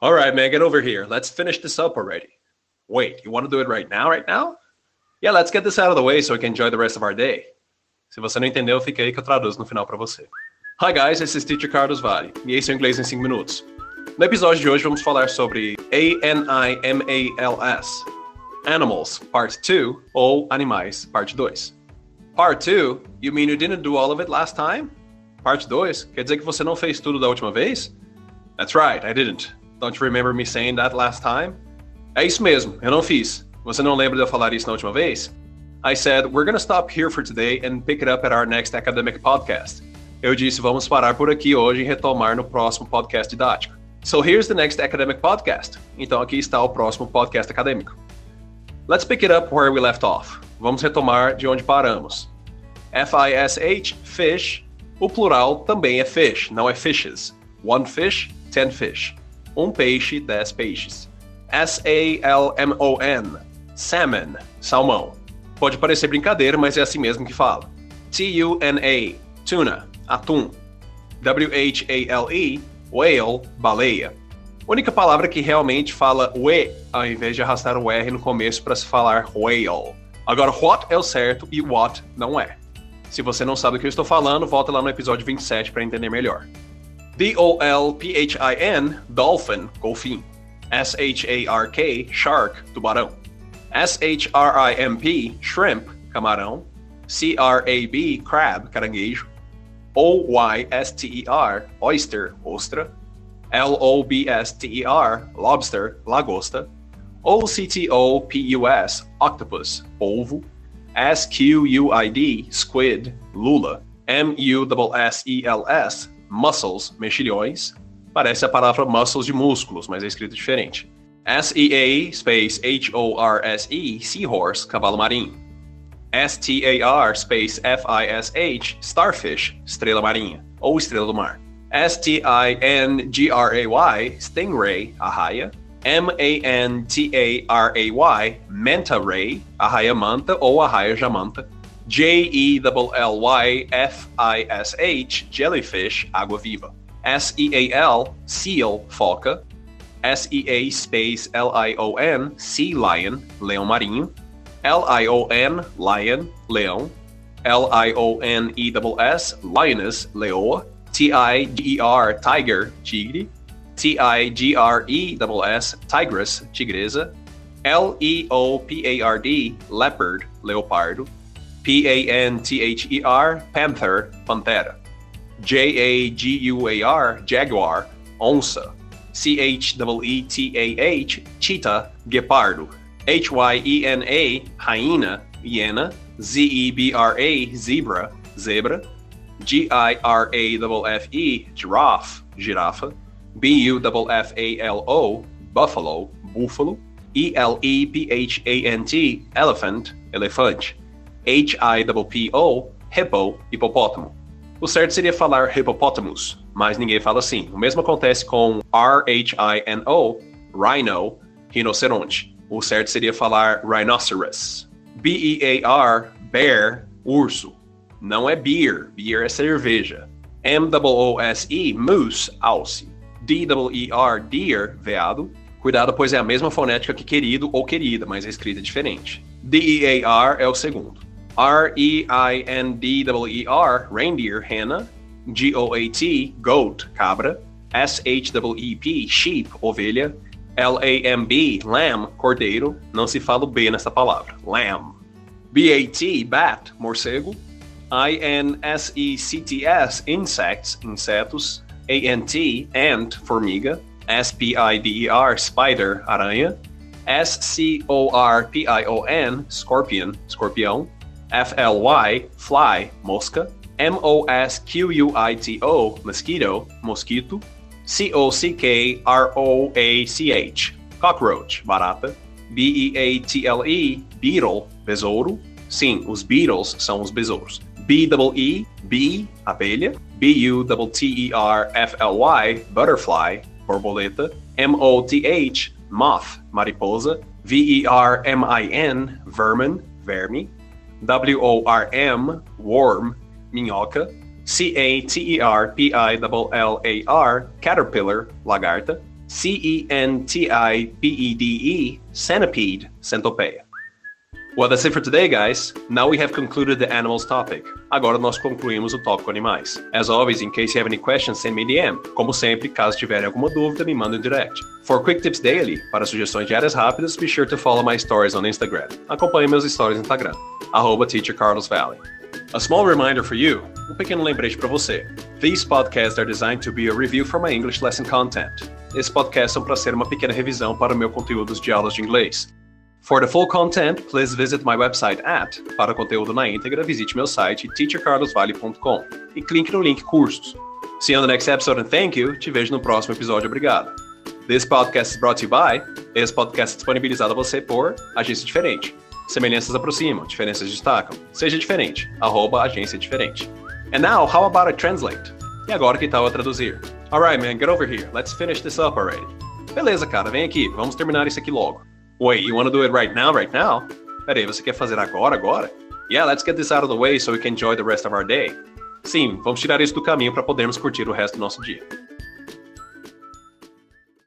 All right, man, get over here. Let's finish this up already. Wait, you want to do it right now, right now? Yeah, let's get this out of the way so we can enjoy the rest of our day. Se você não entendeu, fica aí que eu traduzo no final para você. Hi guys, esse é Teacher Carlos Vale, e esse é o Inglês em 5 Minutos. No episódio de hoje vamos falar sobre A-N-I-M-A-L-S, Animals, Part 2, ou Animais, Parte 2. Part 2, you mean you didn't do all of it last time? Parte 2, quer dizer que você não fez tudo da última vez? That's right, I didn't. Don't you remember me saying that last time? É isso mesmo, eu não fiz. Você não lembra de eu falar isso na última vez? I said, we're gonna stop here for today and pick it up at our next academic podcast. Eu disse, vamos parar por aqui hoje e retomar no próximo podcast didático. So here's the next academic podcast. Então aqui está o próximo podcast acadêmico. Let's pick it up where we left off. Vamos retomar de onde paramos. F-I-S-H, fish. O plural também é fish, não é fishes. One fish, ten fish. Um peixe, dez peixes. S-A-L-M-O-N, salmon, salmão. Pode parecer brincadeira, mas é assim mesmo que fala. T-U-N-A, tuna, atum. W-H-A-L-E, whale, baleia. Única palavra que realmente fala we ao invés de arrastar o R no começo para se falar whale. Agora, what é o certo e what não é. Se você não sabe o que eu estou falando, volta lá no episódio 27 para entender melhor. D-O-L-P-H-I-N, dolphin, golfinho. S-H-A-R-K, shark, tubarão. S-H-R-I-M-P, shrimp, camarão. C-R-A-B, crab, caranguejo. O-Y-S-T-E-R, oyster, ostra. L-O-B-S-T-E-R, lobster, lagosta. O-C-T-O-P-U-S, octopus, polvo. S-Q-U-I-D, squid, lula. M-U-S-S-E-L-S, muscles, mexilhões. Parece a palavra muscles de músculos, mas é escrito diferente. S-E-A, space H-O-R-S-E, seahorse, cavalo marinho. S-T-A-R, space F-I-S-H, starfish, estrela marinha, ou estrela do mar. S-T-I-N-G-R-A-Y, stingray, arraia. M-A-N-T-A-R-A-Y, manta ray, arraia manta ou arraia jamanta. J-E-L-L-Y-F-I-S-H, jellyfish, água viva. S-E-A-L, seal, foca. S-E-A space L-I-O-N, sea lion, leão marinho. L-I-O-N, lion, leão. L-I-O-N-E-S-S, lioness, leoa. T-I-G-E-R, tiger, tigre. T-I-G-R-E-S-S, tigress, tigresa. L-E-O-P-A-R-D, leopard, leopardo. P A N T H E R, Panther, Pantera. J A G U A R, Jaguar, Onça. C H E E T A H, Cheetah, Guepardo. H Y E N A, Hyena, Hiena. Z E B R A, Zebra, Zebra. G I R A F F E, Giraffe, Giraffe. B U F F A L O, Buffalo, Buffalo. E L E P H A N T, Elephant, Elefante. H-I-P-P-O, hippo, hipopótamo. O certo seria falar hippopotamus, mas ninguém fala assim. O mesmo acontece com R-H-I-N-O, rhino, rinoceronte. O certo seria falar rhinoceros. B-E-A-R, bear, urso. Não é beer, beer é cerveja. M-O-O-S-E, moose, alce. D-E-E-R, deer, veado. Cuidado, pois é a mesma fonética que querido ou querida, mas a escrita é diferente. D-E-A-R é o segundo. R-E-I-N-D-E-E-R, reindeer, rena. G-O-A-T, goat, cabra. S-H-E-E-P, sheep, ovelha. L-A-M-B, lamb, cordeiro. Não se fala o B nessa palavra. Lamb. B-A-T, bat, morcego. I-N-S-E-C-T-S, insects, insetos. A-N-T, ant, formiga. S-P-I-D-E-R, spider, aranha. S-C-O-R-P-I-O-N, scorpion, escorpião. F-L-Y, fly, mosca. M-O-S-Q-U-I-T-O, mosquito, mosquito. C-O-C-K-R-O-A-C-H, cockroach, barata. B-E-A-T-L-E, beetle, besouro. Sim, os beetles são os besouros. B-E-E, bee, abelha. B-U-T-T-E-R-F-L-Y, butterfly, borboleta. M-O-T-H, moth, mariposa. V-E-R-M-I-N, vermin, verme. W-O-R-M, worm, minhoca. C-A-T-E-R-P-I-L-L-A-R, caterpillar, lagarta. C-E-N-T-I-P-E-D-E, centipede, centopeia. Well, that's it for today, guys. Now we have concluded the animals topic. Agora nós concluímos o tópico animais. As always, in case you have any questions, send me DM. Como sempre, caso tiverem alguma dúvida, me mandem um direct. For quick tips daily, para sugestões diárias rápidas, be sure to follow my stories on Instagram. Acompanhe meus stories no Instagram, arroba Valley. A small reminder for you, um pequeno lembrete para você. These podcasts are designed to be a review for my English lesson content. Esse podcast são para ser uma pequena revisão para o meu conteúdos de aulas de inglês. For the full content, please visit my website at. Para conteúdo na íntegra, visite meu site teachercarlosvale.com e clique no link cursos. See you on the next episode and thank you. Te vejo no próximo episódio. Obrigado. This podcast is brought to you by. Esse podcast é disponibilizado a você por Agência Diferente. Semelhanças aproximam, diferenças destacam. Seja diferente. Arroba Agência Diferente. And now, how about I translate? E agora que tal eu traduzir? Alright, man, get over here. Let's finish this up already. Beleza, cara, vem aqui. Vamos terminar isso aqui logo. Wait, you want to do it right now, right now? Peraí, você quer fazer agora, agora? Yeah, let's get this out of the way so we can enjoy the rest of our day. Sim, vamos tirar isso do caminho para podermos curtir o resto do nosso dia.